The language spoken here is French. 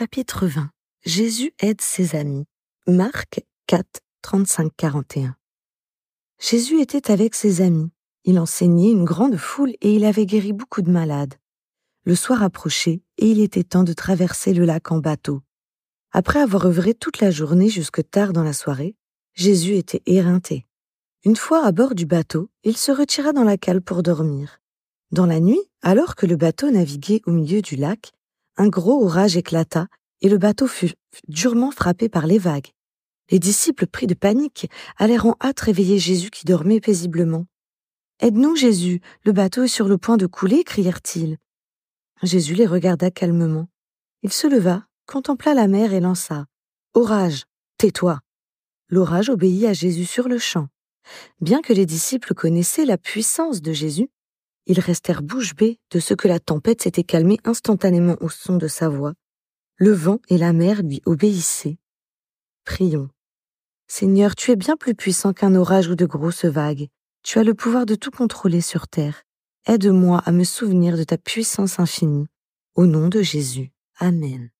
Chapitre 20 Jésus aide ses amis. Marc 4, 35, 41. Jésus était avec ses amis. Il enseignait une grande foule et il avait guéri beaucoup de malades. Le soir approchait et il était temps de traverser le lac en bateau. Après avoir œuvré toute la journée jusque tard dans la soirée, Jésus était éreinté. Une fois à bord du bateau, il se retira dans la cale pour dormir. Dans la nuit, alors que le bateau naviguait au milieu du lac, un gros orage éclata et le bateau fut durement frappé par les vagues. Les disciples, pris de panique, allèrent en hâte réveiller Jésus qui dormait paisiblement. Aide-nous, Jésus, le bateau est sur le point de couler, crièrent-ils. Jésus les regarda calmement. Il se leva, contempla la mer et lança. Orage, tais-toi. L'orage obéit à Jésus sur le champ. Bien que les disciples connaissaient la puissance de Jésus, ils restèrent bouche bée de ce que la tempête s'était calmée instantanément au son de sa voix. Le vent et la mer lui obéissaient. Prions. Seigneur, tu es bien plus puissant qu'un orage ou de grosses vagues. Tu as le pouvoir de tout contrôler sur terre. Aide-moi à me souvenir de ta puissance infinie. Au nom de Jésus. Amen.